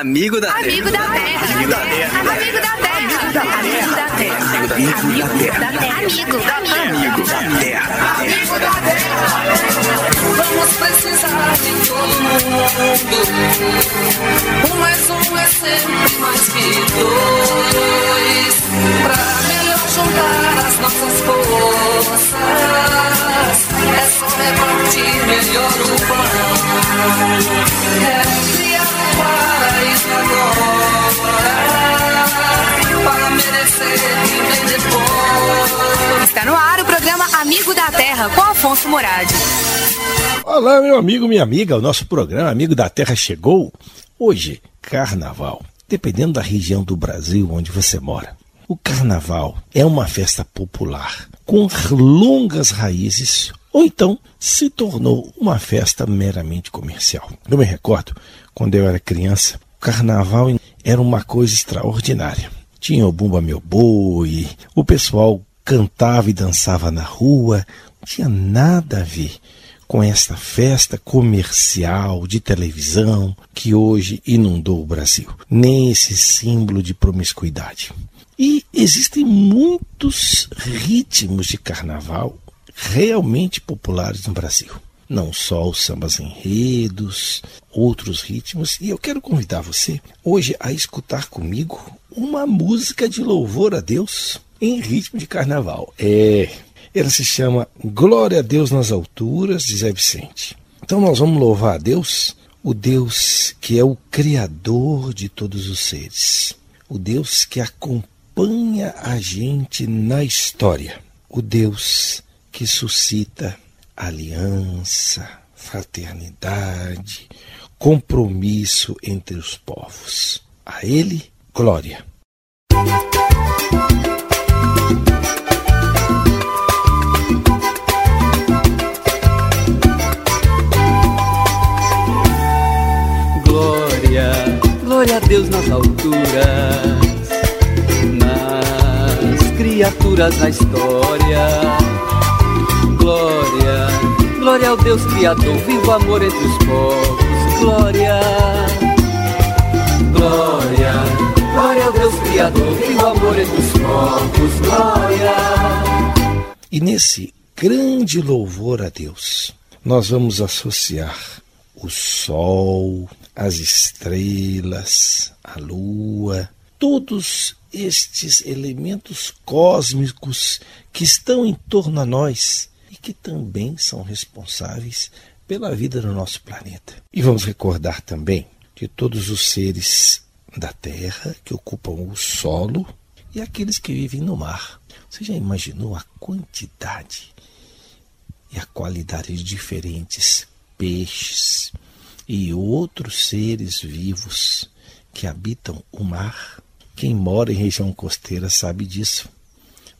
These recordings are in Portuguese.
Amigo da Amigo Terra. Amigo da Terra. Amigo da Terra. Amigo da Terra. Amigo da Terra. Amigo da Terra. Amigo da Terra. Amigo da Terra. Vamos precisar de todo mundo. Um mais um é sempre Está no ar o programa Amigo da Terra com Afonso Moradi. Olá, meu amigo, minha amiga. O nosso programa Amigo da Terra chegou. Hoje, carnaval. Dependendo da região do Brasil onde você mora. O carnaval é uma festa popular com longas raízes ou então se tornou uma festa meramente comercial. Eu me recordo, quando eu era criança, o carnaval era uma coisa extraordinária. Tinha o Bumba Meu Boi, o pessoal cantava e dançava na rua, não tinha nada a ver com esta festa comercial de televisão que hoje inundou o Brasil, nem esse símbolo de promiscuidade. E existem muitos ritmos de carnaval realmente populares no Brasil. Não só os sambas enredos, outros ritmos, e eu quero convidar você hoje a escutar comigo uma música de louvor a Deus em ritmo de carnaval. É, ela se chama Glória a Deus nas alturas, de Zé Vicente. Então nós vamos louvar a Deus, o Deus que é o Criador de todos os seres, o Deus que acompanha a gente na história, o Deus que suscita aliança, fraternidade, compromisso entre os povos. A Ele, glória. Glória, glória a Deus nas alturas, nas criaturas na história. Glória, glória ao Deus Criador, vivo amor entre os povos. Glória, glória, glória ao Deus Criador, vivo amor entre os povos. Glória. E nesse grande louvor a Deus, nós vamos associar o sol, as estrelas, a lua, todos estes elementos cósmicos que estão em torno a nós e que também são responsáveis pela vida do nosso planeta. E vamos recordar também de todos os seres da Terra que ocupam o solo e aqueles que vivem no mar. Você já imaginou a quantidade e a qualidade de diferentes peixes e outros seres vivos que habitam o mar? Quem mora em região costeira sabe disso.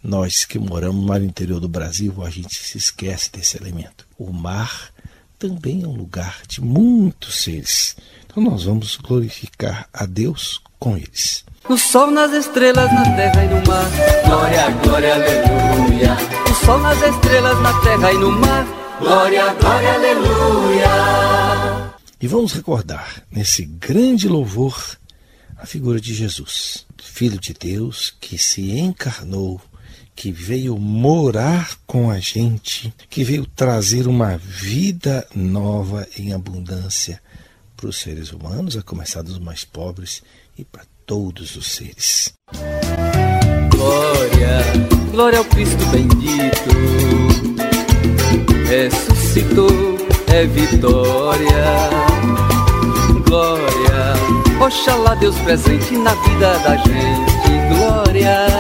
Nós que moramos no mar interior do Brasil, a gente se esquece desse elemento. O mar também é um lugar de muitos seres. Então nós vamos glorificar a Deus com eles. No sol, nas estrelas, na terra e no mar. Glória, glória, aleluia. O sol nas estrelas, na terra e no mar. Glória, glória, aleluia. E vamos recordar, nesse grande louvor, a figura de Jesus, Filho de Deus, que se encarnou, que veio morar com a gente, que veio trazer uma vida nova em abundância para os seres humanos, a começar dos mais pobres e para todos os seres. Glória, glória ao Cristo bendito. Ressuscitou, é vitória. Glória, oxalá Deus presente na vida da gente. Glória,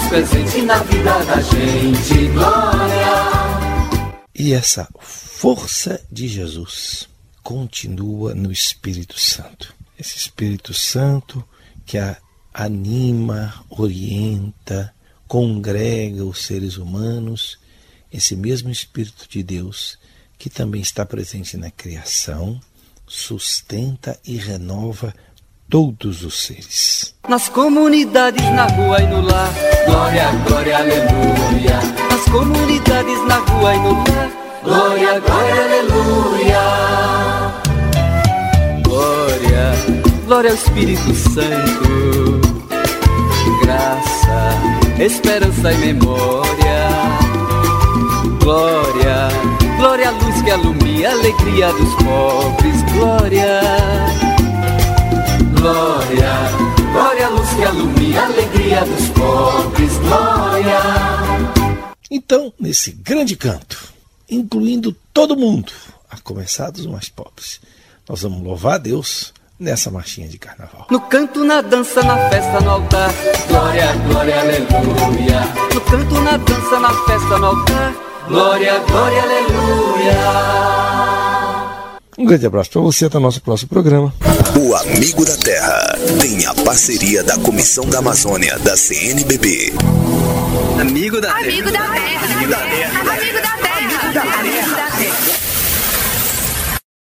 Deus presente na vida da gente. Glória. E essa força de Jesus continua no Espírito Santo. Esse Espírito Santo que anima, orienta, congrega os seres humanos, esse mesmo Espírito de Deus que também está presente na criação, sustenta e renova todos os seres. Nas comunidades, na rua e no lar. Glória, glória, aleluia. Nas comunidades, na rua e no lar. Glória, glória, aleluia. glória ao Espírito Santo. Graça, esperança e memória. Glória, glória à luz que alumia a alegria dos pobres. Glória, glória, glória luz que alumia a alegria dos pobres. Glória. Então, nesse grande canto, incluindo todo mundo, a começar dos mais pobres, nós vamos louvar a Deus nessa marchinha de carnaval. No canto, na dança, na festa, no altar. Glória, glória, aleluia. No canto, na dança, na festa, no altar. Glória, glória, aleluia. Um grande abraço para você, até o nosso próximo programa. O Amigo da Terra tem a parceria da Comissão da Amazônia da CNBB. Amigo da Terra. Amigo da Terra. Amigo da Terra.